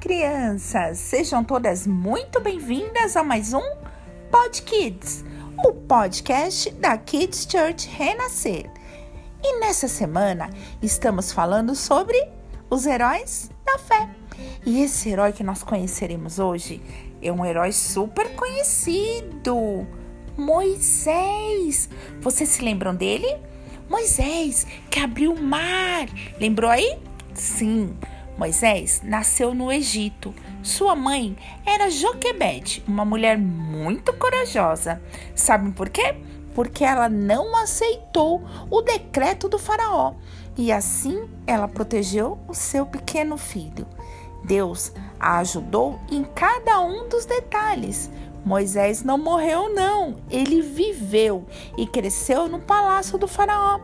crianças! Sejam todas muito bem-vindas a mais um Pod Kids, o podcast da Kids Church Renascer. E nessa semana estamos falando sobre os heróis da fé. E esse herói que nós conheceremos hoje é um herói super conhecido, Moisés. Vocês se lembram dele? Moisés que abriu o mar. Lembrou aí? Sim. Moisés nasceu no Egito. Sua mãe era Joquebede, uma mulher muito corajosa. Sabem por quê? Porque ela não aceitou o decreto do Faraó e assim ela protegeu o seu pequeno filho. Deus a ajudou em cada um dos detalhes. Moisés não morreu, não, ele viveu e cresceu no palácio do Faraó.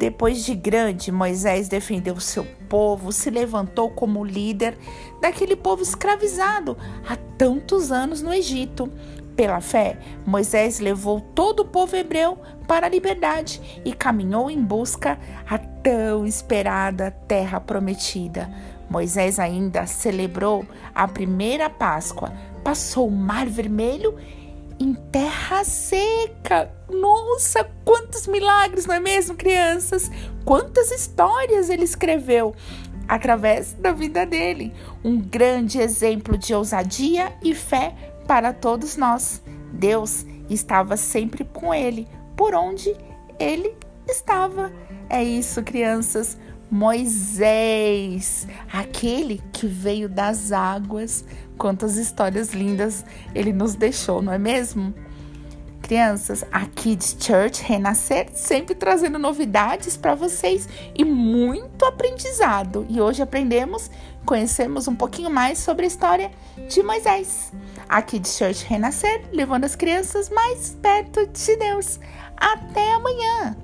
Depois de grande, Moisés defendeu seu povo, se levantou como líder daquele povo escravizado há tantos anos no Egito. Pela fé, Moisés levou todo o povo hebreu para a liberdade e caminhou em busca a tão esperada terra prometida. Moisés ainda celebrou a primeira Páscoa, passou o Mar Vermelho em terra seca. Nossa, quantos milagres, não é mesmo, crianças? Quantas histórias ele escreveu através da vida dele. Um grande exemplo de ousadia e fé para todos nós. Deus estava sempre com ele, por onde ele estava. É isso, crianças. Moisés, aquele que veio das águas. Quantas histórias lindas ele nos deixou, não é mesmo? Crianças, a Kids Church Renascer sempre trazendo novidades para vocês e muito aprendizado. E hoje aprendemos, conhecemos um pouquinho mais sobre a história de Moisés. A Kids Church Renascer levando as crianças mais perto de Deus. Até amanhã!